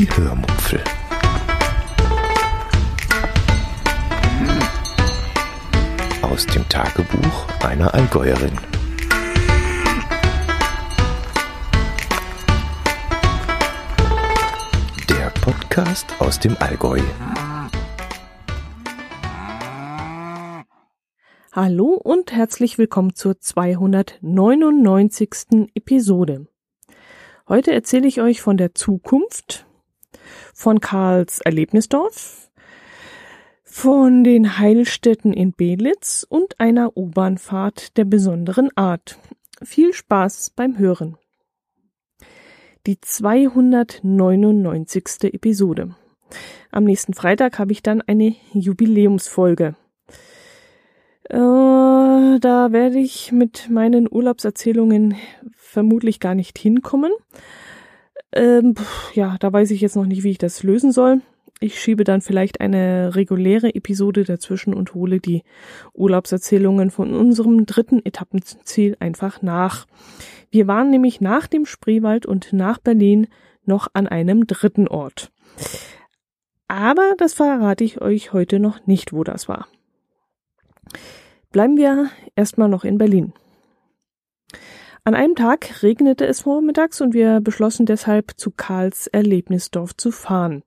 Die Hörmupfel. Aus dem Tagebuch einer Allgäuerin. Der Podcast aus dem Allgäu. Hallo und herzlich willkommen zur 299. Episode. Heute erzähle ich euch von der Zukunft, von Karls Erlebnisdorf, von den Heilstätten in Belitz und einer U-Bahnfahrt der besonderen Art. Viel Spaß beim Hören. Die 299. Episode. Am nächsten Freitag habe ich dann eine Jubiläumsfolge. Äh, da werde ich mit meinen Urlaubserzählungen vermutlich gar nicht hinkommen. Ähm, ja, da weiß ich jetzt noch nicht, wie ich das lösen soll. Ich schiebe dann vielleicht eine reguläre Episode dazwischen und hole die Urlaubserzählungen von unserem dritten Etappenziel einfach nach. Wir waren nämlich nach dem Spreewald und nach Berlin noch an einem dritten Ort. Aber das verrate ich euch heute noch nicht, wo das war. Bleiben wir erstmal noch in Berlin. An einem Tag regnete es vormittags und wir beschlossen deshalb zu Karls Erlebnisdorf zu fahren.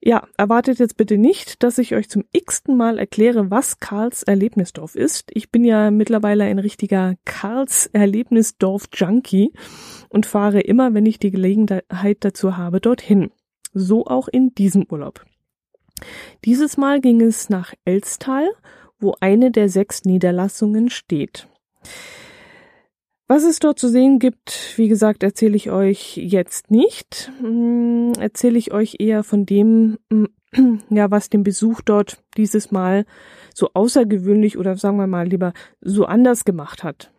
Ja, erwartet jetzt bitte nicht, dass ich euch zum x-ten Mal erkläre, was Karls Erlebnisdorf ist. Ich bin ja mittlerweile ein richtiger Karls Erlebnisdorf Junkie und fahre immer, wenn ich die Gelegenheit dazu habe, dorthin. So auch in diesem Urlaub. Dieses Mal ging es nach Elstal wo eine der sechs Niederlassungen steht. Was es dort zu sehen gibt, wie gesagt, erzähle ich euch jetzt nicht. Hm, erzähle ich euch eher von dem, hm, ja, was den Besuch dort dieses Mal so außergewöhnlich oder sagen wir mal lieber so anders gemacht hat.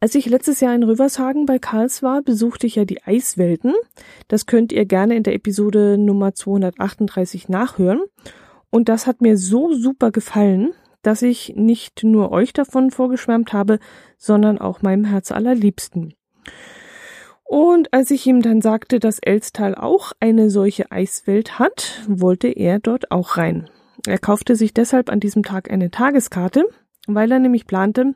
Als ich letztes Jahr in Rövershagen bei Karls war, besuchte ich ja die Eiswelten. Das könnt ihr gerne in der Episode Nummer 238 nachhören. Und das hat mir so super gefallen, dass ich nicht nur euch davon vorgeschwärmt habe, sondern auch meinem Herz allerliebsten. Und als ich ihm dann sagte, dass Elstal auch eine solche Eiswelt hat, wollte er dort auch rein. Er kaufte sich deshalb an diesem Tag eine Tageskarte, weil er nämlich plante,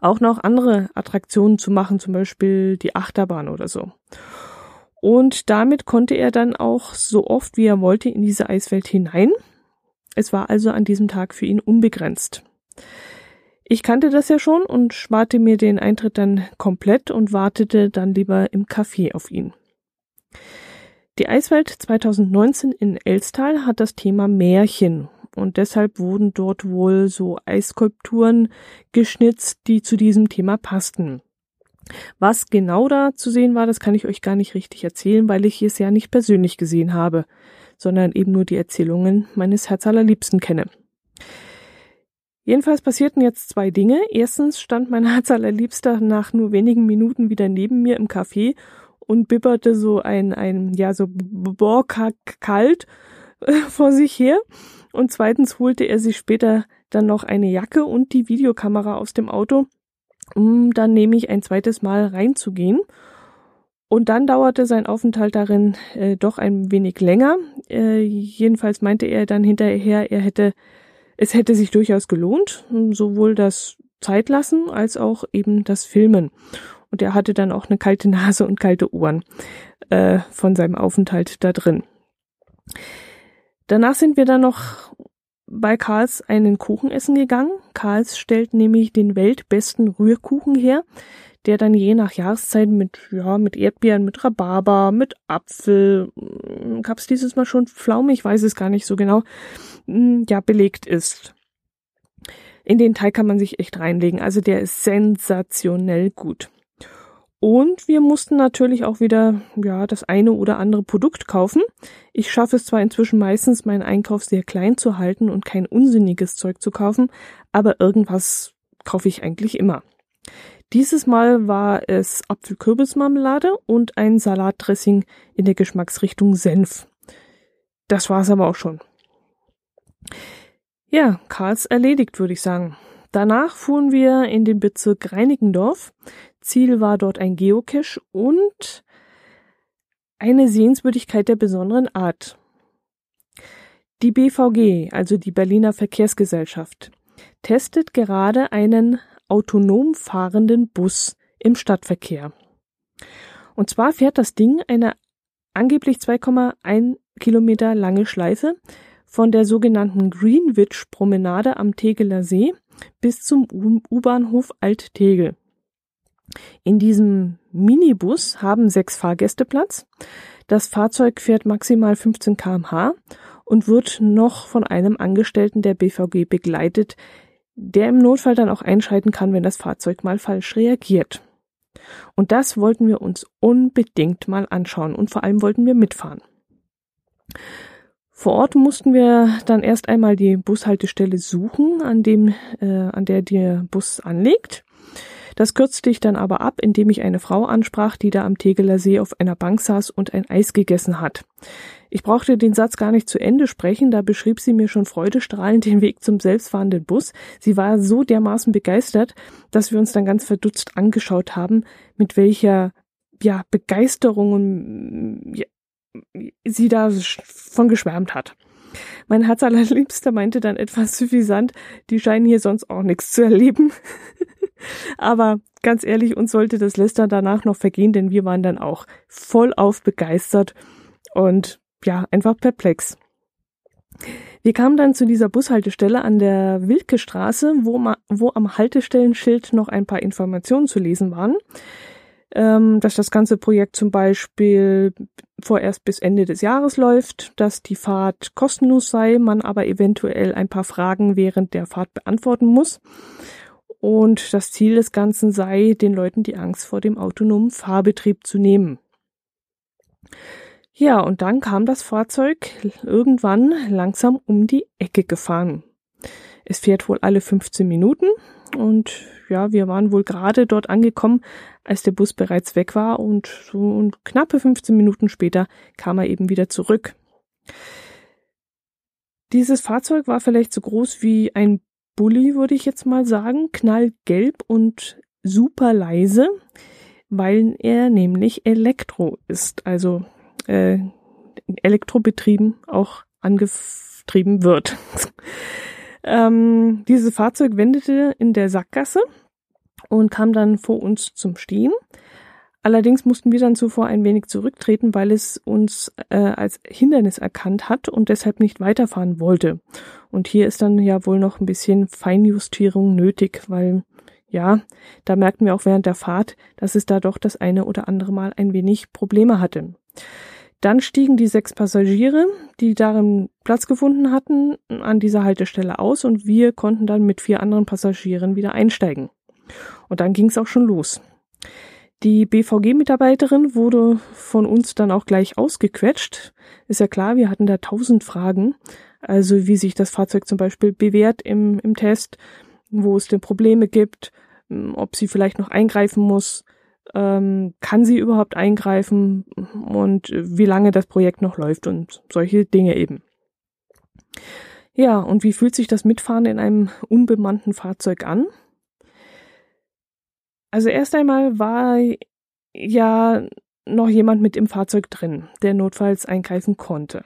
auch noch andere Attraktionen zu machen, zum Beispiel die Achterbahn oder so. Und damit konnte er dann auch so oft wie er wollte in diese Eiswelt hinein. Es war also an diesem Tag für ihn unbegrenzt. Ich kannte das ja schon und sparte mir den Eintritt dann komplett und wartete dann lieber im Café auf ihn. Die Eiswelt 2019 in Elstal hat das Thema Märchen und deshalb wurden dort wohl so Eisskulpturen geschnitzt, die zu diesem Thema passten. Was genau da zu sehen war, das kann ich euch gar nicht richtig erzählen, weil ich es ja nicht persönlich gesehen habe, sondern eben nur die Erzählungen meines Herzallerliebsten kenne. Jedenfalls passierten jetzt zwei Dinge. Erstens stand mein Herzallerliebster nach nur wenigen Minuten wieder neben mir im Café und bibberte so ein, ein, ja, so kalt äh, vor sich her. Und zweitens holte er sich später dann noch eine Jacke und die Videokamera aus dem Auto um dann nämlich ein zweites Mal reinzugehen. Und dann dauerte sein Aufenthalt darin äh, doch ein wenig länger. Äh, jedenfalls meinte er dann hinterher, er hätte, es hätte sich durchaus gelohnt, sowohl das Zeitlassen als auch eben das Filmen. Und er hatte dann auch eine kalte Nase und kalte Ohren äh, von seinem Aufenthalt da drin. Danach sind wir dann noch bei Karls einen Kuchen essen gegangen. Karls stellt nämlich den weltbesten Rührkuchen her, der dann je nach Jahreszeit mit, ja, mit Erdbeeren, mit Rhabarber, mit Apfel, hm, gab's dieses Mal schon Pflaume, ich weiß es gar nicht so genau, hm, ja, belegt ist. In den Teig kann man sich echt reinlegen, also der ist sensationell gut. Und wir mussten natürlich auch wieder, ja, das eine oder andere Produkt kaufen. Ich schaffe es zwar inzwischen meistens, meinen Einkauf sehr klein zu halten und kein unsinniges Zeug zu kaufen, aber irgendwas kaufe ich eigentlich immer. Dieses Mal war es Apfelkürbismarmelade und ein Salatdressing in der Geschmacksrichtung Senf. Das war's aber auch schon. Ja, Karls erledigt, würde ich sagen. Danach fuhren wir in den Bezirk Reinickendorf. Ziel war dort ein Geocache und eine Sehenswürdigkeit der besonderen Art. Die BVG, also die Berliner Verkehrsgesellschaft, testet gerade einen autonom fahrenden Bus im Stadtverkehr. Und zwar fährt das Ding eine angeblich 2,1 Kilometer lange Schleife von der sogenannten Greenwich Promenade am Tegeler See bis zum U-Bahnhof Alt-Tegel. In diesem Minibus haben sechs Fahrgäste Platz. Das Fahrzeug fährt maximal 15 kmh und wird noch von einem Angestellten der BVG begleitet, der im Notfall dann auch einschreiten kann, wenn das Fahrzeug mal falsch reagiert. Und das wollten wir uns unbedingt mal anschauen und vor allem wollten wir mitfahren. Vor Ort mussten wir dann erst einmal die Bushaltestelle suchen, an dem, äh, an der der Bus anlegt. Das kürzte ich dann aber ab, indem ich eine Frau ansprach, die da am Tegeler See auf einer Bank saß und ein Eis gegessen hat. Ich brauchte den Satz gar nicht zu Ende sprechen, da beschrieb sie mir schon freudestrahlend den Weg zum selbstfahrenden Bus. Sie war so dermaßen begeistert, dass wir uns dann ganz verdutzt angeschaut haben, mit welcher ja, Begeisterung sie da von geschwärmt hat. Mein Herz allerliebster meinte dann etwas suffisant, die scheinen hier sonst auch nichts zu erleben. Aber ganz ehrlich, uns sollte das Lästern danach noch vergehen, denn wir waren dann auch vollauf begeistert und ja, einfach perplex. Wir kamen dann zu dieser Bushaltestelle an der Wilke Straße, wo, wo am Haltestellenschild noch ein paar Informationen zu lesen waren ähm, dass das ganze Projekt zum Beispiel vorerst bis Ende des Jahres läuft, dass die Fahrt kostenlos sei, man aber eventuell ein paar Fragen während der Fahrt beantworten muss. Und das Ziel des Ganzen sei, den Leuten die Angst vor dem autonomen Fahrbetrieb zu nehmen. Ja, und dann kam das Fahrzeug irgendwann langsam um die Ecke gefahren. Es fährt wohl alle 15 Minuten und ja, wir waren wohl gerade dort angekommen, als der Bus bereits weg war und so knappe 15 Minuten später kam er eben wieder zurück. Dieses Fahrzeug war vielleicht so groß wie ein Bulli, würde ich jetzt mal sagen, knallgelb und super leise, weil er nämlich Elektro ist, also äh, elektrobetrieben auch angetrieben wird. ähm, dieses Fahrzeug wendete in der Sackgasse und kam dann vor uns zum Stehen. Allerdings mussten wir dann zuvor ein wenig zurücktreten, weil es uns äh, als Hindernis erkannt hat und deshalb nicht weiterfahren wollte. Und hier ist dann ja wohl noch ein bisschen Feinjustierung nötig, weil ja, da merkten wir auch während der Fahrt, dass es da doch das eine oder andere Mal ein wenig Probleme hatte. Dann stiegen die sechs Passagiere, die darin Platz gefunden hatten, an dieser Haltestelle aus und wir konnten dann mit vier anderen Passagieren wieder einsteigen. Und dann ging es auch schon los. Die BVG-Mitarbeiterin wurde von uns dann auch gleich ausgequetscht. Ist ja klar, wir hatten da tausend Fragen. Also wie sich das Fahrzeug zum Beispiel bewährt im, im Test, wo es denn Probleme gibt, ob sie vielleicht noch eingreifen muss, ähm, kann sie überhaupt eingreifen und wie lange das Projekt noch läuft und solche Dinge eben. Ja, und wie fühlt sich das Mitfahren in einem unbemannten Fahrzeug an? Also erst einmal war ja noch jemand mit im Fahrzeug drin, der notfalls eingreifen konnte.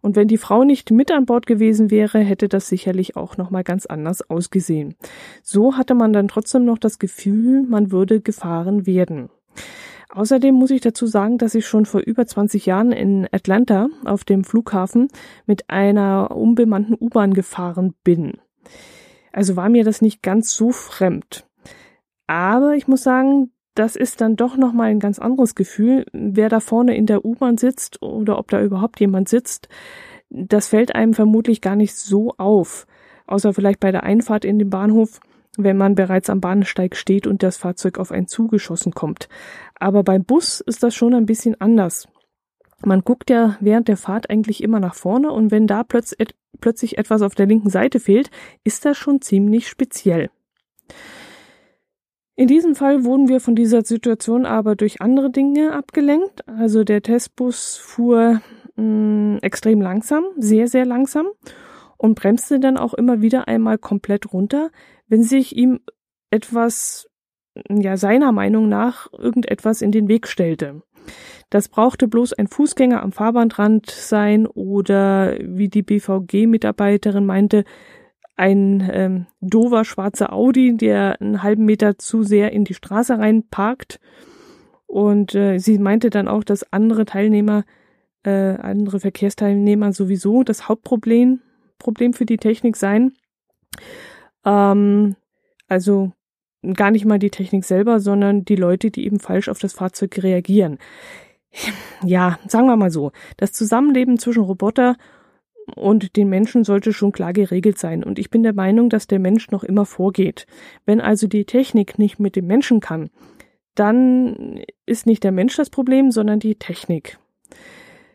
Und wenn die Frau nicht mit an Bord gewesen wäre, hätte das sicherlich auch noch mal ganz anders ausgesehen. So hatte man dann trotzdem noch das Gefühl, man würde gefahren werden. Außerdem muss ich dazu sagen, dass ich schon vor über 20 Jahren in Atlanta auf dem Flughafen mit einer unbemannten U-Bahn gefahren bin. Also war mir das nicht ganz so fremd. Aber ich muss sagen, das ist dann doch nochmal ein ganz anderes Gefühl. Wer da vorne in der U-Bahn sitzt oder ob da überhaupt jemand sitzt, das fällt einem vermutlich gar nicht so auf. Außer vielleicht bei der Einfahrt in den Bahnhof, wenn man bereits am Bahnsteig steht und das Fahrzeug auf einen zugeschossen kommt. Aber beim Bus ist das schon ein bisschen anders. Man guckt ja während der Fahrt eigentlich immer nach vorne und wenn da plötz plötzlich etwas auf der linken Seite fehlt, ist das schon ziemlich speziell. In diesem Fall wurden wir von dieser Situation aber durch andere Dinge abgelenkt. Also der Testbus fuhr mh, mm, extrem langsam, sehr, sehr langsam und bremste dann auch immer wieder einmal komplett runter, wenn sich ihm etwas, ja, seiner Meinung nach irgendetwas in den Weg stellte. Das brauchte bloß ein Fußgänger am Fahrbahnrand sein oder wie die BVG-Mitarbeiterin meinte, ein ähm, dover schwarzer Audi, der einen halben Meter zu sehr in die Straße reinparkt. Und äh, sie meinte dann auch, dass andere Teilnehmer, äh, andere Verkehrsteilnehmer sowieso das Hauptproblem Problem für die Technik seien. Ähm, also gar nicht mal die Technik selber, sondern die Leute, die eben falsch auf das Fahrzeug reagieren. Ja, sagen wir mal so, das Zusammenleben zwischen Roboter und den Menschen sollte schon klar geregelt sein. Und ich bin der Meinung, dass der Mensch noch immer vorgeht. Wenn also die Technik nicht mit dem Menschen kann, dann ist nicht der Mensch das Problem, sondern die Technik.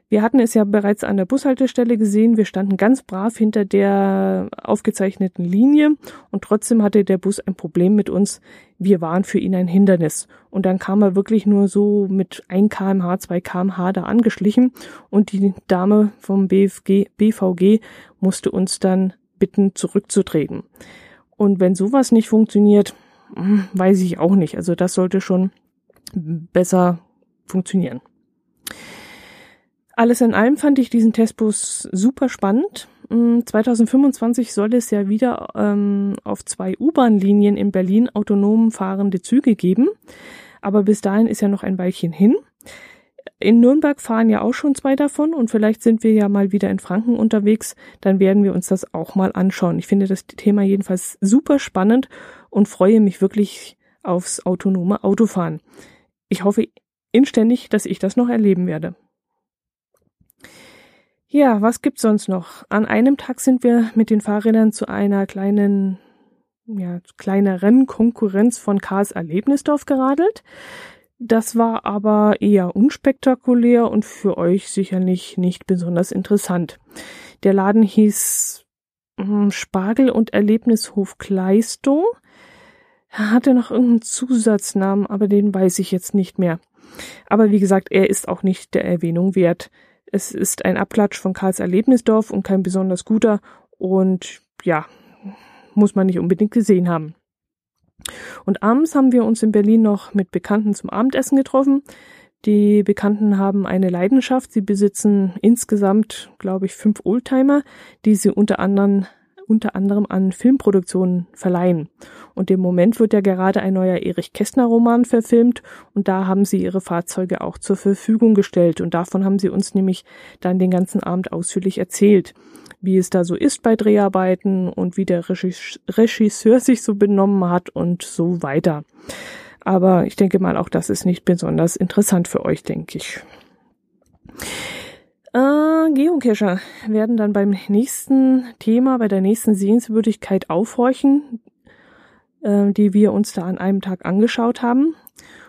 Wir hatten es ja bereits an der Bushaltestelle gesehen. Wir standen ganz brav hinter der aufgezeichneten Linie und trotzdem hatte der Bus ein Problem mit uns. Wir waren für ihn ein Hindernis. Und dann kam er wirklich nur so mit 1 kmh, 2 kmh da angeschlichen und die Dame vom BFG, BVG musste uns dann bitten, zurückzutreten. Und wenn sowas nicht funktioniert, hm, weiß ich auch nicht. Also das sollte schon besser funktionieren. Alles in allem fand ich diesen Testbus super spannend. 2025 mm, soll es ja wieder ähm, auf zwei U-Bahn-Linien in Berlin autonom fahrende Züge geben. Aber bis dahin ist ja noch ein Weilchen hin. In Nürnberg fahren ja auch schon zwei davon und vielleicht sind wir ja mal wieder in Franken unterwegs. Dann werden wir uns das auch mal anschauen. Ich finde das Thema jedenfalls super spannend und freue mich wirklich aufs autonome Autofahren. Ich hoffe inständig, dass ich das noch erleben werde. Ja, was gibt's sonst noch? An einem Tag sind wir mit den Fahrrädern zu einer kleinen, ja, kleineren Konkurrenz von Karls Erlebnisdorf geradelt. Das war aber eher unspektakulär und für euch sicherlich nicht besonders interessant. Der Laden hieß hm, Spargel und Erlebnishof Kleistow. Er hatte noch irgendeinen Zusatznamen, aber den weiß ich jetzt nicht mehr. Aber wie gesagt, er ist auch nicht der Erwähnung wert. Es ist ein Abklatsch von Karls Erlebnisdorf und kein besonders guter und ja, muss man nicht unbedingt gesehen haben. Und abends haben wir uns in Berlin noch mit Bekannten zum Abendessen getroffen. Die Bekannten haben eine Leidenschaft. Sie besitzen insgesamt, glaube ich, fünf Oldtimer, die sie unter anderem unter anderem an Filmproduktionen verleihen. Und im Moment wird ja gerade ein neuer Erich Kästner Roman verfilmt und da haben sie ihre Fahrzeuge auch zur Verfügung gestellt und davon haben sie uns nämlich dann den ganzen Abend ausführlich erzählt, wie es da so ist bei Dreharbeiten und wie der Regisseur sich so benommen hat und so weiter. Aber ich denke mal, auch das ist nicht besonders interessant für euch, denke ich. Äh, Geocacher werden dann beim nächsten Thema, bei der nächsten Sehenswürdigkeit aufhorchen, äh, die wir uns da an einem Tag angeschaut haben.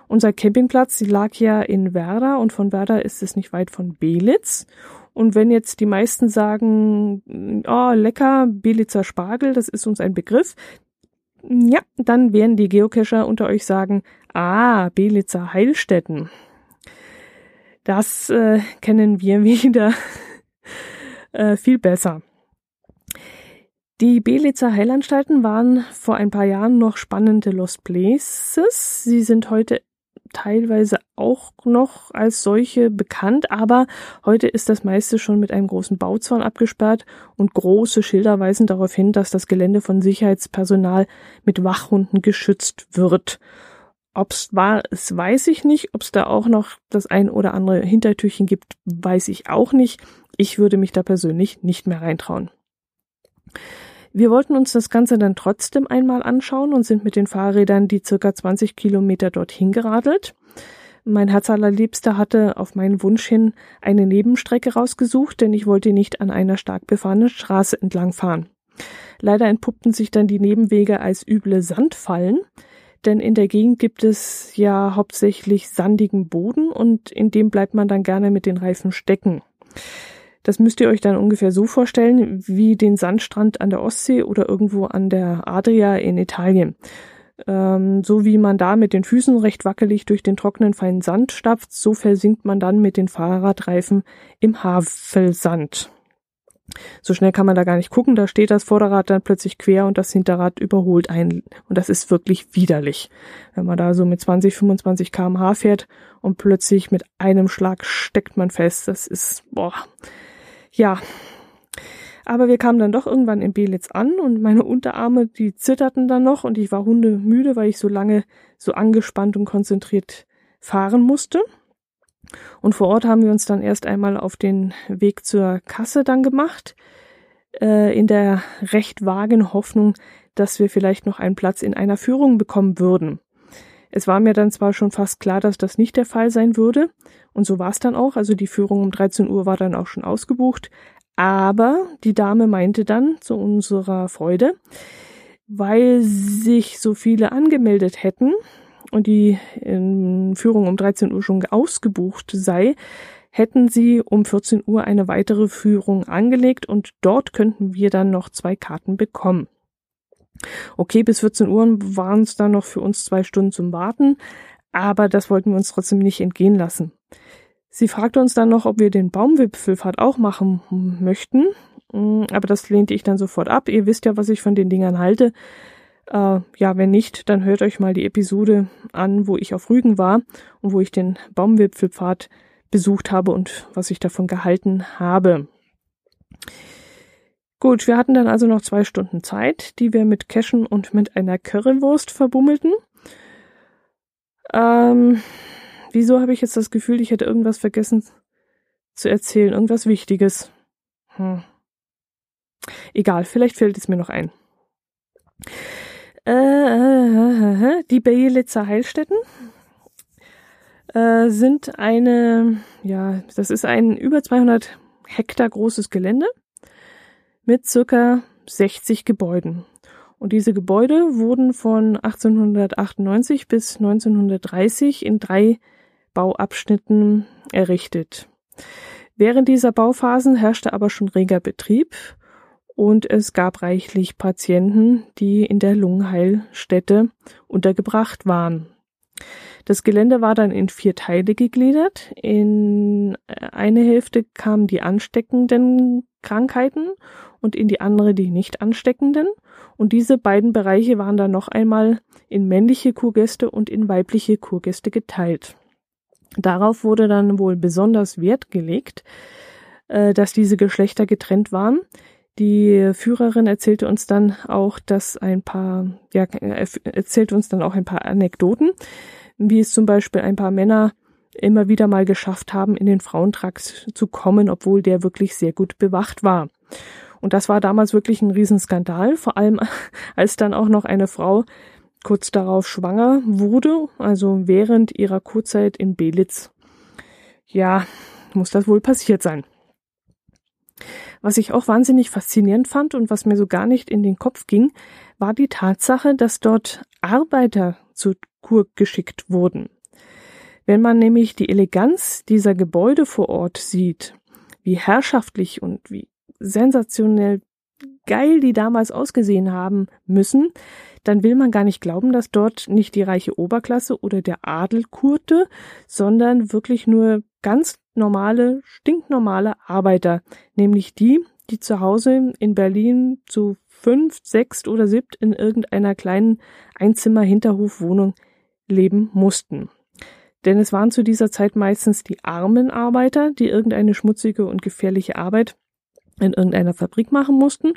Unser Campingplatz, lag ja in Werder und von Werder ist es nicht weit von Belitz. Und wenn jetzt die meisten sagen, oh, lecker, Belitzer Spargel, das ist uns ein Begriff, ja, dann werden die Geocacher unter euch sagen, ah, Belitzer Heilstätten. Das äh, kennen wir wieder äh, viel besser. Die Belitzer Heilanstalten waren vor ein paar Jahren noch spannende Lost Places. Sie sind heute teilweise auch noch als solche bekannt, aber heute ist das meiste schon mit einem großen Bauzaun abgesperrt und große Schilder weisen darauf hin, dass das Gelände von Sicherheitspersonal mit Wachhunden geschützt wird. Ob's war, es weiß ich nicht. Ob's da auch noch das ein oder andere Hintertürchen gibt, weiß ich auch nicht. Ich würde mich da persönlich nicht mehr reintrauen. Wir wollten uns das Ganze dann trotzdem einmal anschauen und sind mit den Fahrrädern die circa 20 Kilometer dorthin geradelt. Mein Herz allerliebster hatte auf meinen Wunsch hin eine Nebenstrecke rausgesucht, denn ich wollte nicht an einer stark befahrenen Straße entlang fahren. Leider entpuppten sich dann die Nebenwege als üble Sandfallen, denn in der Gegend gibt es ja hauptsächlich sandigen Boden und in dem bleibt man dann gerne mit den Reifen stecken. Das müsst ihr euch dann ungefähr so vorstellen wie den Sandstrand an der Ostsee oder irgendwo an der Adria in Italien. Ähm, so wie man da mit den Füßen recht wackelig durch den trockenen feinen Sand stapft, so versinkt man dann mit den Fahrradreifen im Havelsand. So schnell kann man da gar nicht gucken, da steht das Vorderrad dann plötzlich quer und das Hinterrad überholt einen. Und das ist wirklich widerlich. Wenn man da so mit 20, 25 kmh fährt und plötzlich mit einem Schlag steckt man fest, das ist, boah, ja. Aber wir kamen dann doch irgendwann in Belitz an und meine Unterarme, die zitterten dann noch und ich war hundemüde, weil ich so lange so angespannt und konzentriert fahren musste. Und vor Ort haben wir uns dann erst einmal auf den Weg zur Kasse dann gemacht, äh, in der recht vagen Hoffnung, dass wir vielleicht noch einen Platz in einer Führung bekommen würden. Es war mir dann zwar schon fast klar, dass das nicht der Fall sein würde, und so war es dann auch, also die Führung um 13 Uhr war dann auch schon ausgebucht, aber die Dame meinte dann zu unserer Freude, weil sich so viele angemeldet hätten, und die ähm, Führung um 13 Uhr schon ausgebucht sei, hätten sie um 14 Uhr eine weitere Führung angelegt und dort könnten wir dann noch zwei Karten bekommen. Okay, bis 14 Uhr waren es dann noch für uns zwei Stunden zum Warten, aber das wollten wir uns trotzdem nicht entgehen lassen. Sie fragte uns dann noch, ob wir den Baumwipfelfahrt auch machen möchten, aber das lehnte ich dann sofort ab. Ihr wisst ja, was ich von den Dingern halte. Äh, ja, wenn nicht, dann hört euch mal die Episode an, wo ich auf Rügen war und wo ich den Baumwipfelpfad besucht habe und was ich davon gehalten habe. Gut, wir hatten dann also noch zwei Stunden Zeit, die wir mit Cashen und mit einer Currywurst verbummelten. Ähm, wieso habe ich jetzt das Gefühl, ich hätte irgendwas vergessen zu erzählen, irgendwas Wichtiges? Hm. Egal, vielleicht fällt es mir noch ein. Äh, äh, äh, die Bejelitzer Heilstätten äh, sind eine, ja, das ist ein über 200 Hektar großes Gelände mit circa 60 Gebäuden. Und diese Gebäude wurden von 1898 bis 1930 in drei Bauabschnitten errichtet. Während dieser Bauphasen herrschte aber schon reger Betrieb und es gab reichlich Patienten, die in der Lungenheilstätte untergebracht waren. Das Gelände war dann in vier Teile gegliedert. In eine Hälfte kamen die ansteckenden Krankheiten und in die andere die nicht ansteckenden. Und diese beiden Bereiche waren dann noch einmal in männliche Kurgäste und in weibliche Kurgäste geteilt. Darauf wurde dann wohl besonders Wert gelegt, äh, dass diese Geschlechter getrennt waren, die Führerin erzählte uns dann auch, dass ein paar, ja, erzählt uns dann auch ein paar Anekdoten, wie es zum Beispiel ein paar Männer immer wieder mal geschafft haben, in den Frauentrakt zu kommen, obwohl der wirklich sehr gut bewacht war. Und das war damals wirklich ein Riesenskandal, vor allem als dann auch noch eine Frau kurz darauf schwanger wurde, also während ihrer Kurzzeit in Belitz. Ja, muss das wohl passiert sein. Was ich auch wahnsinnig faszinierend fand und was mir so gar nicht in den Kopf ging, war die Tatsache, dass dort Arbeiter zur Kur geschickt wurden. Wenn man nämlich die Eleganz dieser Gebäude vor Ort sieht, wie herrschaftlich und wie sensationell geil die damals ausgesehen haben müssen, dann will man gar nicht glauben, dass dort nicht die reiche Oberklasse oder der Adel kurte, sondern wirklich nur ganz normale, stinknormale Arbeiter, nämlich die, die zu Hause in Berlin zu fünf, sechs oder siebt in irgendeiner kleinen Einzimmer-Hinterhofwohnung leben mussten. Denn es waren zu dieser Zeit meistens die armen Arbeiter, die irgendeine schmutzige und gefährliche Arbeit in irgendeiner Fabrik machen mussten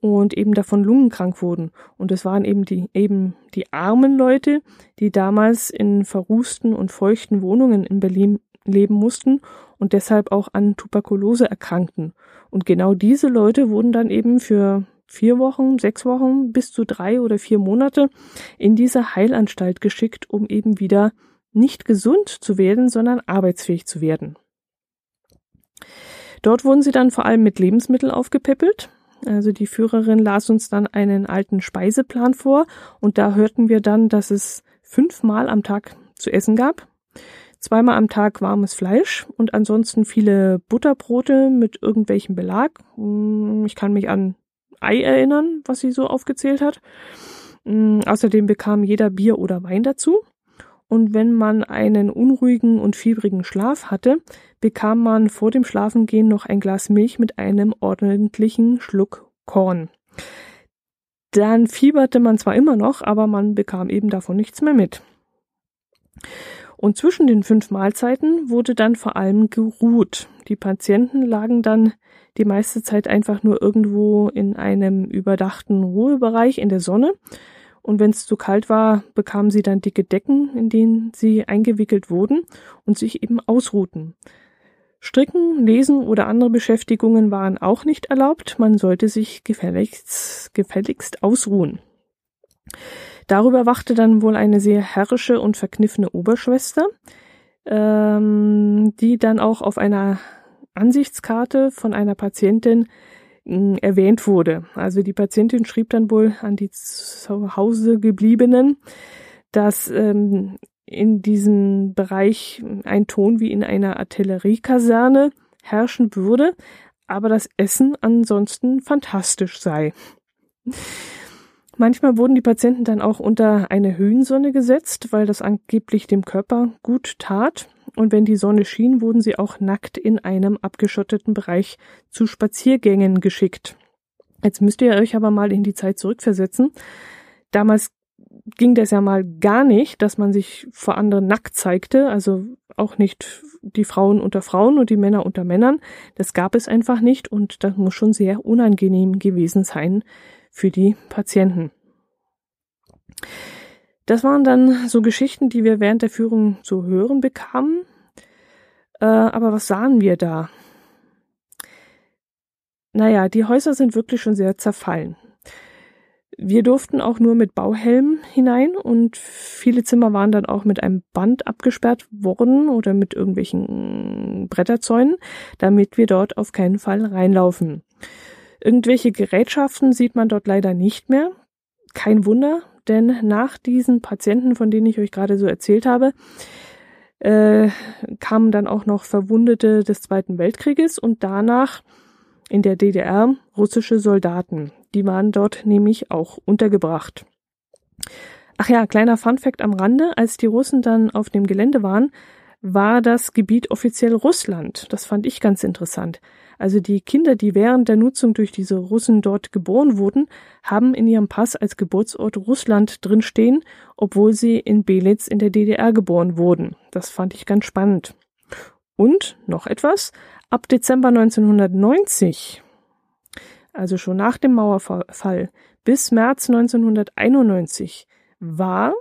und eben davon lungenkrank wurden. Und es waren eben die, eben die armen Leute, die damals in verrußten und feuchten Wohnungen in Berlin leben mussten und deshalb auch an Tuberkulose erkrankten. Und genau diese Leute wurden dann eben für vier Wochen, sechs Wochen bis zu drei oder vier Monate in diese Heilanstalt geschickt, um eben wieder nicht gesund zu werden, sondern arbeitsfähig zu werden. Dort wurden sie dann vor allem mit Lebensmitteln aufgepäppelt. Also die Führerin las uns dann einen alten Speiseplan vor und da hörten wir dann, dass es fünfmal am Tag zu essen gab. Zweimal am Tag warmes Fleisch und ansonsten viele Butterbrote mit irgendwelchem Belag. Hm, ich kann mich an Ei erinnern, was sie so aufgezählt hat. Hm, außerdem bekam jeder Bier oder Wein dazu. und wenn man einen unruhigen und fiebrigen Schlaf hatte, bekam man vor dem Schlafengehen noch ein Glas Milch mit einem ordentlichen Schluck Korn. Dann fieberte man zwar immer noch, aber man bekam eben davon nichts mehr mit. Und zwischen den fünf Mahlzeiten wurde dann vor allem geruht. Die Patienten lagen dann die meiste Zeit einfach nur irgendwo in einem überdachten Ruhebereich in der Sonne. Und wenn es zu kalt war, bekamen sie dann dicke Decken, in denen sie eingewickelt wurden und sich eben ausruhten. Stricken, Lesen oder andere Beschäftigungen waren auch nicht erlaubt. Man sollte sich gefälligst, gefälligst ausruhen. Darüber wachte dann wohl eine sehr herrische und verkniffene Oberschwester, ähm, die dann auch auf einer Ansichtskarte von einer Patientin äh, erwähnt wurde. Also die Patientin schrieb dann wohl an die zu Hause gebliebenen, dass ähm, in diesem Bereich ein Ton wie in einer Artilleriekaserne herrschen würde, aber das Essen ansonsten fantastisch sei. Manchmal wurden die Patienten dann auch unter eine Höhensonne gesetzt, weil das angeblich dem Körper gut tat. Und wenn die Sonne schien, wurden sie auch nackt in einem abgeschotteten Bereich zu Spaziergängen geschickt. Jetzt müsst ihr euch aber mal in die Zeit zurückversetzen. Damals ging das ja mal gar nicht, dass man sich vor anderen nackt zeigte, also auch nicht die Frauen unter Frauen und die Männer unter Männern. Das gab es einfach nicht und das muss schon sehr unangenehm gewesen sein für die Patienten. Das waren dann so Geschichten, die wir während der Führung zu hören bekamen. Äh, aber was sahen wir da? Naja, die Häuser sind wirklich schon sehr zerfallen. Wir durften auch nur mit Bauhelm hinein und viele Zimmer waren dann auch mit einem Band abgesperrt worden oder mit irgendwelchen Bretterzäunen, damit wir dort auf keinen Fall reinlaufen. Irgendwelche Gerätschaften sieht man dort leider nicht mehr. Kein Wunder, denn nach diesen Patienten, von denen ich euch gerade so erzählt habe, äh, kamen dann auch noch Verwundete des Zweiten Weltkrieges und danach in der DDR russische Soldaten. Die waren dort nämlich auch untergebracht. Ach ja, kleiner Funfact am Rande, als die Russen dann auf dem Gelände waren, war das Gebiet offiziell Russland. Das fand ich ganz interessant. Also die Kinder, die während der Nutzung durch diese Russen dort geboren wurden, haben in ihrem Pass als Geburtsort Russland drinstehen, obwohl sie in Belitz in der DDR geboren wurden. Das fand ich ganz spannend. Und noch etwas, ab Dezember 1990, also schon nach dem Mauerfall, bis März 1991 war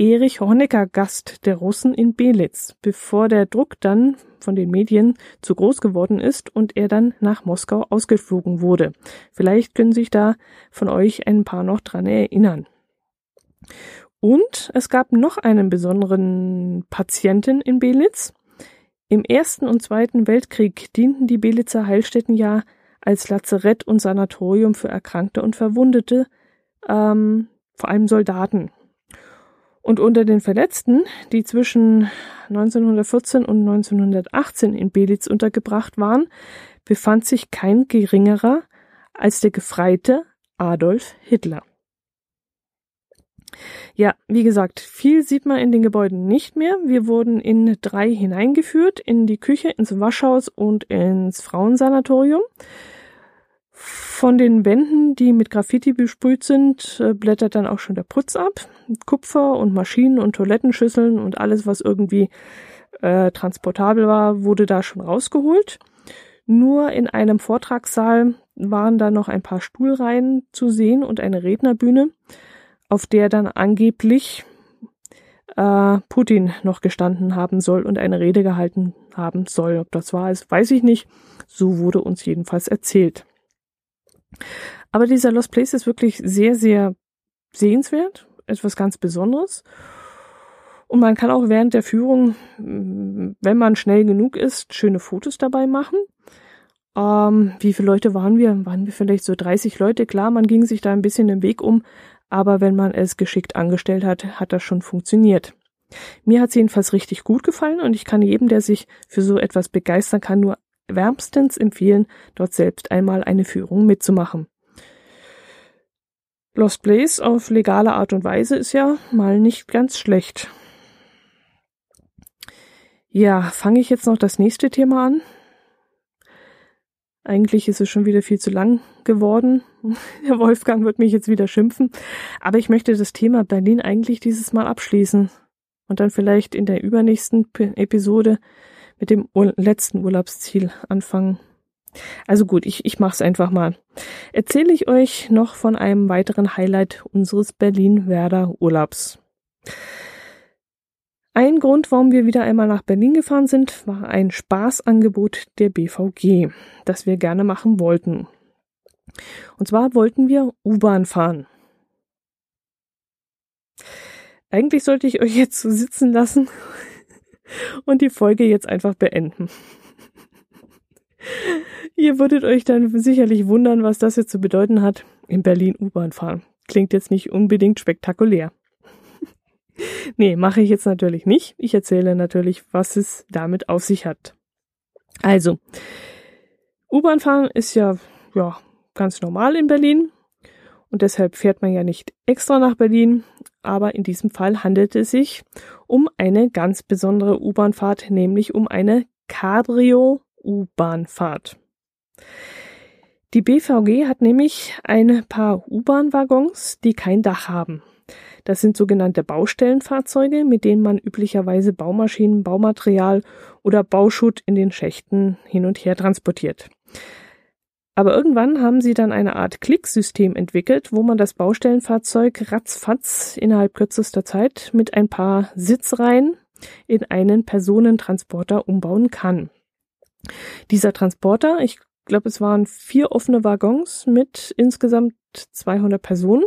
Erich Honecker Gast der Russen in Belitz, bevor der Druck dann von den Medien zu groß geworden ist und er dann nach Moskau ausgeflogen wurde. Vielleicht können sich da von euch ein paar noch dran erinnern. Und es gab noch einen besonderen Patienten in Belitz. Im Ersten und Zweiten Weltkrieg dienten die Belitzer Heilstätten ja als Lazarett und Sanatorium für Erkrankte und Verwundete, ähm, vor allem Soldaten. Und unter den Verletzten, die zwischen 1914 und 1918 in Belitz untergebracht waren, befand sich kein geringerer als der Gefreite Adolf Hitler. Ja, wie gesagt, viel sieht man in den Gebäuden nicht mehr. Wir wurden in drei hineingeführt, in die Küche, ins Waschhaus und ins Frauensanatorium. Von den Wänden, die mit Graffiti besprüht sind, äh, blättert dann auch schon der Putz ab. Kupfer und Maschinen und Toilettenschüsseln und alles, was irgendwie äh, transportabel war, wurde da schon rausgeholt. Nur in einem Vortragssaal waren da noch ein paar Stuhlreihen zu sehen und eine Rednerbühne, auf der dann angeblich äh, Putin noch gestanden haben soll und eine Rede gehalten haben soll. Ob das wahr ist, weiß ich nicht. So wurde uns jedenfalls erzählt. Aber dieser Lost Place ist wirklich sehr, sehr sehenswert, etwas ganz Besonderes. Und man kann auch während der Führung, wenn man schnell genug ist, schöne Fotos dabei machen. Ähm, wie viele Leute waren wir? Waren wir vielleicht so 30 Leute? Klar, man ging sich da ein bisschen den Weg um, aber wenn man es geschickt angestellt hat, hat das schon funktioniert. Mir hat es jedenfalls richtig gut gefallen und ich kann jedem, der sich für so etwas begeistern kann, nur wärmstens empfehlen, dort selbst einmal eine Führung mitzumachen. Lost Place auf legale Art und Weise ist ja mal nicht ganz schlecht. Ja, fange ich jetzt noch das nächste Thema an? Eigentlich ist es schon wieder viel zu lang geworden. Der Wolfgang wird mich jetzt wieder schimpfen. Aber ich möchte das Thema Berlin eigentlich dieses Mal abschließen. Und dann vielleicht in der übernächsten Episode mit dem Ur letzten Urlaubsziel anfangen. Also gut, ich, ich mach's einfach mal. Erzähle ich euch noch von einem weiteren Highlight unseres Berlin-Werder Urlaubs. Ein Grund, warum wir wieder einmal nach Berlin gefahren sind, war ein Spaßangebot der BVG, das wir gerne machen wollten. Und zwar wollten wir U-Bahn fahren. Eigentlich sollte ich euch jetzt so sitzen lassen und die Folge jetzt einfach beenden. Ihr würdet euch dann sicherlich wundern, was das jetzt zu bedeuten hat. In Berlin U-Bahn fahren. Klingt jetzt nicht unbedingt spektakulär. nee, mache ich jetzt natürlich nicht. Ich erzähle natürlich, was es damit auf sich hat. Also, U-Bahn fahren ist ja, ja, ganz normal in Berlin. Und deshalb fährt man ja nicht extra nach Berlin. Aber in diesem Fall handelt es sich um eine ganz besondere U-Bahn-Fahrt, nämlich um eine Cabrio-U-Bahn-Fahrt. Die BVG hat nämlich ein paar U-Bahn-Waggons, die kein Dach haben. Das sind sogenannte Baustellenfahrzeuge, mit denen man üblicherweise Baumaschinen, Baumaterial oder Bauschutt in den Schächten hin und her transportiert. Aber irgendwann haben sie dann eine Art Klicksystem entwickelt, wo man das Baustellenfahrzeug ratzfatz innerhalb kürzester Zeit mit ein paar Sitzreihen in einen Personentransporter umbauen kann. Dieser Transporter, ich glaube, es waren vier offene Waggons mit insgesamt 200 Personen,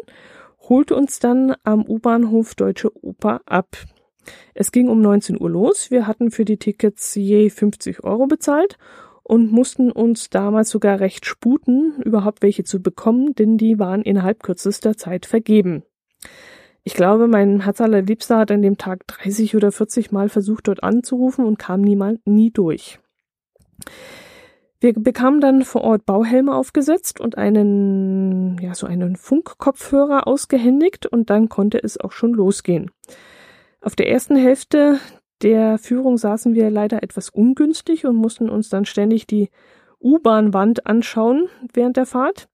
holte uns dann am U-Bahnhof Deutsche Oper ab. Es ging um 19 Uhr los. Wir hatten für die Tickets je 50 Euro bezahlt und mussten uns damals sogar recht sputen, überhaupt welche zu bekommen, denn die waren innerhalb kürzester Zeit vergeben. Ich glaube, mein Herz allerliebster hat an dem Tag 30 oder 40 Mal versucht, dort anzurufen und kam niemand nie durch. Wir bekamen dann vor Ort Bauhelme aufgesetzt und einen, ja, so einen Funkkopfhörer ausgehändigt und dann konnte es auch schon losgehen. Auf der ersten Hälfte der Führung saßen wir leider etwas ungünstig und mussten uns dann ständig die U-Bahn-Wand anschauen während der Fahrt.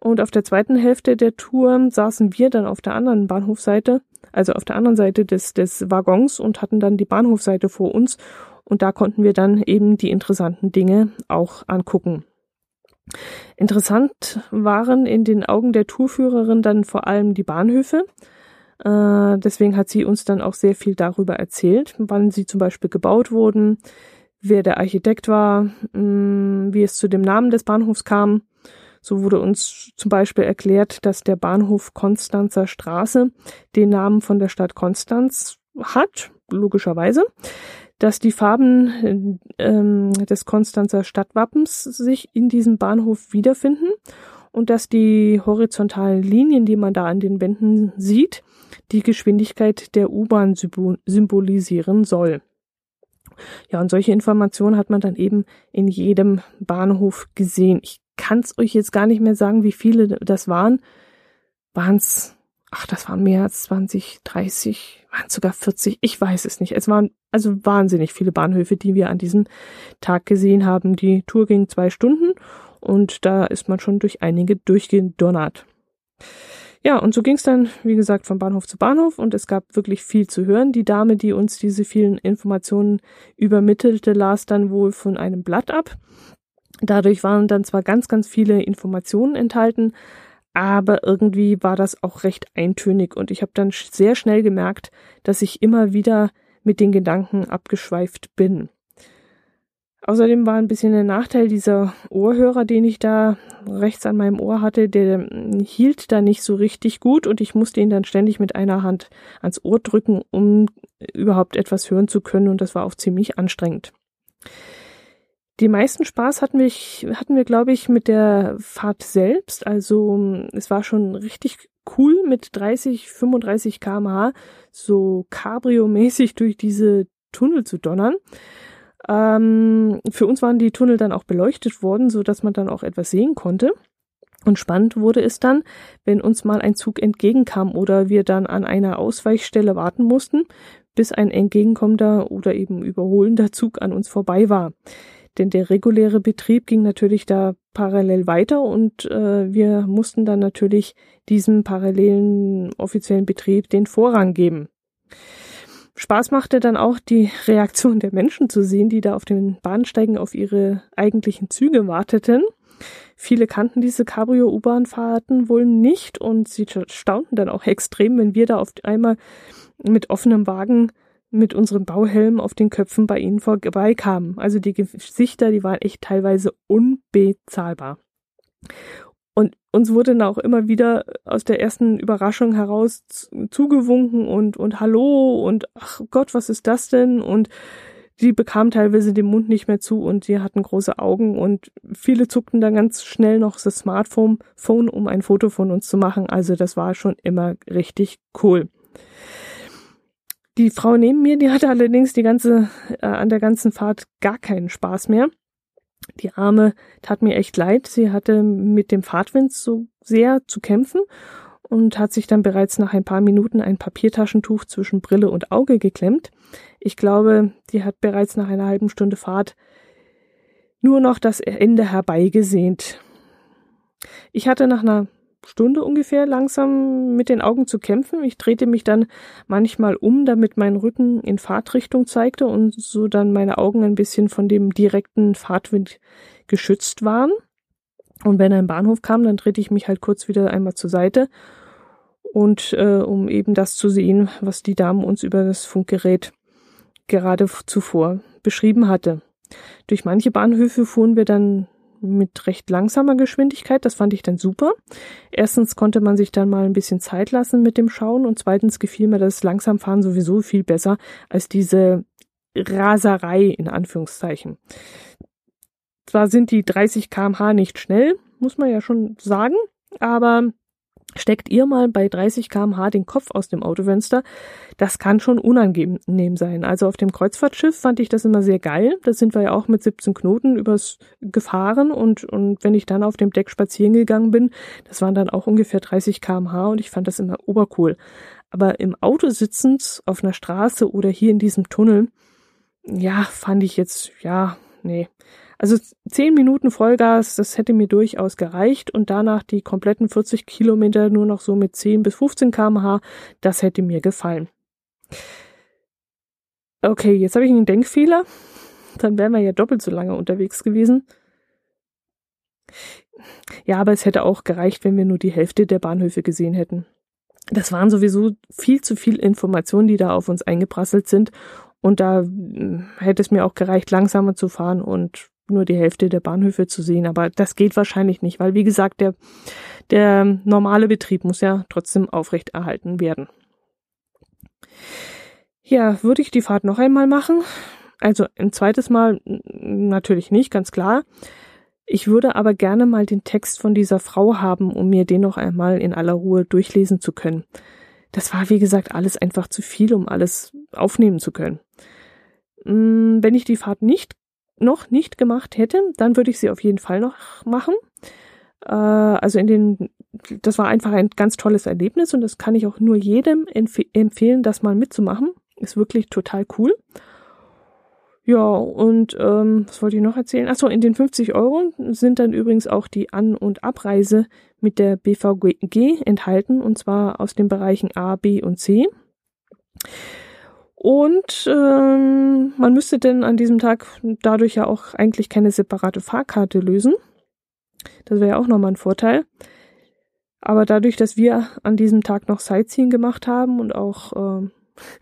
Und auf der zweiten Hälfte der Tour saßen wir dann auf der anderen Bahnhofseite, also auf der anderen Seite des, des Waggons und hatten dann die Bahnhofseite vor uns. Und da konnten wir dann eben die interessanten Dinge auch angucken. Interessant waren in den Augen der Tourführerin dann vor allem die Bahnhöfe. Äh, deswegen hat sie uns dann auch sehr viel darüber erzählt, wann sie zum Beispiel gebaut wurden, wer der Architekt war, mh, mm, wie es zu dem Namen des Bahnhofs kam. So wurde uns zum Beispiel erklärt, dass der Bahnhof Konstanzer Straße den Namen von der Stadt Konstanz hat, logischerweise, dass die Farben ähm, des Konstanzer Stadtwappens sich in diesem Bahnhof wiederfinden und dass die horizontalen Linien, die man da an den Wänden sieht, die Geschwindigkeit der U-Bahn symbolisieren soll. Ja, und solche Informationen hat man dann eben in jedem Bahnhof gesehen. Ich kann es euch jetzt gar nicht mehr sagen, wie viele das waren. Waren es, ach, das waren mehr als 20, 30, waren sogar 40, ich weiß es nicht. Es waren also wahnsinnig viele Bahnhöfe, die wir an diesem Tag gesehen haben. Die Tour ging zwei Stunden und da ist man schon durch einige durchgedonnert. Ja, und so ging es dann, wie gesagt, von Bahnhof zu Bahnhof und es gab wirklich viel zu hören. Die Dame, die uns diese vielen Informationen übermittelte, las dann wohl von einem Blatt ab. Dadurch waren dann zwar ganz, ganz viele Informationen enthalten, aber irgendwie war das auch recht eintönig und ich habe dann sehr schnell gemerkt, dass ich immer wieder mit den Gedanken abgeschweift bin. Außerdem war ein bisschen der Nachteil dieser Ohrhörer, den ich da rechts an meinem Ohr hatte, der hielt da nicht so richtig gut und ich musste ihn dann ständig mit einer Hand ans Ohr drücken, um überhaupt etwas hören zu können und das war auch ziemlich anstrengend. Die meisten Spaß hatten wir, hatten wir, glaube ich, mit der Fahrt selbst. Also es war schon richtig cool mit 30, 35 kmh so Cabrio-mäßig durch diese Tunnel zu donnern. Ähm, für uns waren die Tunnel dann auch beleuchtet worden, so dass man dann auch etwas sehen konnte. Und spannend wurde es dann, wenn uns mal ein Zug entgegenkam oder wir dann an einer Ausweichstelle warten mussten, bis ein entgegenkommender oder eben überholender Zug an uns vorbei war. Denn der reguläre Betrieb ging natürlich da parallel weiter und äh, wir mussten dann natürlich diesem parallelen offiziellen Betrieb den Vorrang geben. Spaß machte dann auch die Reaktion der Menschen zu sehen, die da auf den Bahnsteigen auf ihre eigentlichen Züge warteten. Viele kannten diese Cabrio-U-Bahn-Fahrten wohl nicht und sie staunten dann auch extrem, wenn wir da auf einmal mit offenem Wagen mit unserem Bauhelm auf den Köpfen bei ihnen vorbeikamen. Also die Gesichter, die waren echt teilweise unbezahlbar. Und uns wurde dann auch immer wieder aus der ersten Überraschung heraus zugewunken und, und Hallo und ach Gott, was ist das denn? Und die bekamen teilweise den Mund nicht mehr zu und sie hatten große Augen und viele zuckten dann ganz schnell noch das Smartphone, Phone, um ein Foto von uns zu machen. Also das war schon immer richtig cool. Die Frau neben mir, die hatte allerdings die ganze, äh, an der ganzen Fahrt gar keinen Spaß mehr. Die Arme tat mir echt leid. Sie hatte mit dem Fahrtwind so sehr zu kämpfen und hat sich dann bereits nach ein paar Minuten ein Papiertaschentuch zwischen Brille und Auge geklemmt. Ich glaube, die hat bereits nach einer halben Stunde Fahrt nur noch das Ende herbeigesehnt. Ich hatte nach einer Stunde ungefähr langsam mit den Augen zu kämpfen. Ich drehte mich dann manchmal um, damit mein Rücken in Fahrtrichtung zeigte und so dann meine Augen ein bisschen von dem direkten Fahrtwind geschützt waren. Und wenn ein Bahnhof kam, dann drehte ich mich halt kurz wieder einmal zur Seite und äh, um eben das zu sehen, was die Dame uns über das Funkgerät gerade zuvor beschrieben hatte. Durch manche Bahnhöfe fuhren wir dann mit recht langsamer Geschwindigkeit. Das fand ich dann super. Erstens konnte man sich dann mal ein bisschen Zeit lassen mit dem Schauen und zweitens gefiel mir das Langsamfahren sowieso viel besser als diese Raserei in Anführungszeichen. Zwar sind die 30 kmh nicht schnell, muss man ja schon sagen, aber Steckt ihr mal bei 30 kmh den Kopf aus dem Autofenster, das kann schon unangenehm sein. Also auf dem Kreuzfahrtschiff fand ich das immer sehr geil. Da sind wir ja auch mit 17 Knoten übers gefahren und, und wenn ich dann auf dem Deck spazieren gegangen bin, das waren dann auch ungefähr 30 kmh und ich fand das immer obercool. Aber im Auto sitzend auf einer Straße oder hier in diesem Tunnel, ja, fand ich jetzt, ja, nee. Also zehn Minuten Vollgas, das hätte mir durchaus gereicht und danach die kompletten 40 Kilometer nur noch so mit 10 bis 15 kmh, das hätte mir gefallen. Okay, jetzt habe ich einen Denkfehler. Dann wären wir ja doppelt so lange unterwegs gewesen. Ja, aber es hätte auch gereicht, wenn wir nur die Hälfte der Bahnhöfe gesehen hätten. Das waren sowieso viel zu viel Informationen, die da auf uns eingeprasselt sind. Und da hm, hätte es mir auch gereicht, langsamer zu fahren und nur die Hälfte der Bahnhöfe zu sehen. Aber das geht wahrscheinlich nicht, weil wie gesagt, der, der normale Betrieb muss ja trotzdem aufrechterhalten werden. Ja, würde ich die Fahrt noch einmal machen? Also ein zweites Mal natürlich nicht, ganz klar. Ich würde aber gerne mal den Text von dieser Frau haben, um mir den noch einmal in aller Ruhe durchlesen zu können. Das war, wie gesagt, alles einfach zu viel, um alles aufnehmen zu können. Hm, wenn ich die Fahrt nicht noch nicht gemacht hätte, dann würde ich sie auf jeden Fall noch machen. Äh, also in den, das war einfach ein ganz tolles Erlebnis und das kann ich auch nur jedem empf empfehlen, das mal mitzumachen. Ist wirklich total cool. Ja, und ähm, was wollte ich noch erzählen? Achso, in den 50 Euro sind dann übrigens auch die An- und Abreise mit der BVG enthalten, und zwar aus den Bereichen A, B und C. Und ähm, man müsste denn an diesem Tag dadurch ja auch eigentlich keine separate Fahrkarte lösen. Das wäre ja auch nochmal ein Vorteil. Aber dadurch, dass wir an diesem Tag noch Sightseeing gemacht haben und auch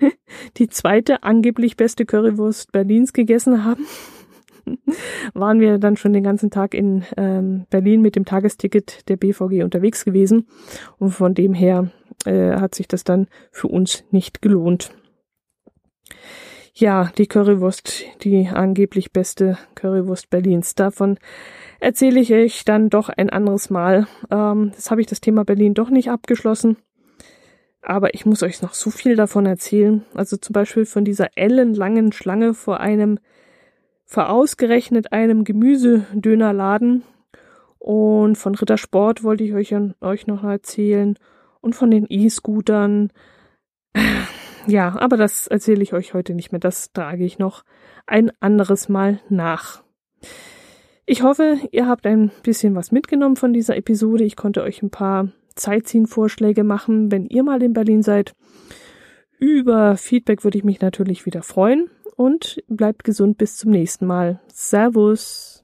äh, die zweite angeblich beste Currywurst Berlins gegessen haben, waren wir dann schon den ganzen Tag in ähm, Berlin mit dem Tagesticket der BVG unterwegs gewesen. Und von dem her äh, hat sich das dann für uns nicht gelohnt. Ja, die Currywurst, die angeblich beste Currywurst Berlins. Davon erzähle ich euch dann doch ein anderes Mal. Ähm, jetzt habe ich das Thema Berlin doch nicht abgeschlossen. Aber ich muss euch noch so viel davon erzählen. Also zum Beispiel von dieser ellenlangen Schlange vor einem, vor ausgerechnet einem Gemüsedönerladen. Und von Rittersport wollte ich euch, euch noch erzählen. Und von den E-Scootern Ja, aber das erzähle ich euch heute nicht mehr. Das trage ich noch ein anderes Mal nach. Ich hoffe, ihr habt ein bisschen was mitgenommen von dieser Episode. Ich konnte euch ein paar Zeitziehen-Vorschläge machen, wenn ihr mal in Berlin seid. Über Feedback würde ich mich natürlich wieder freuen und bleibt gesund bis zum nächsten Mal. Servus.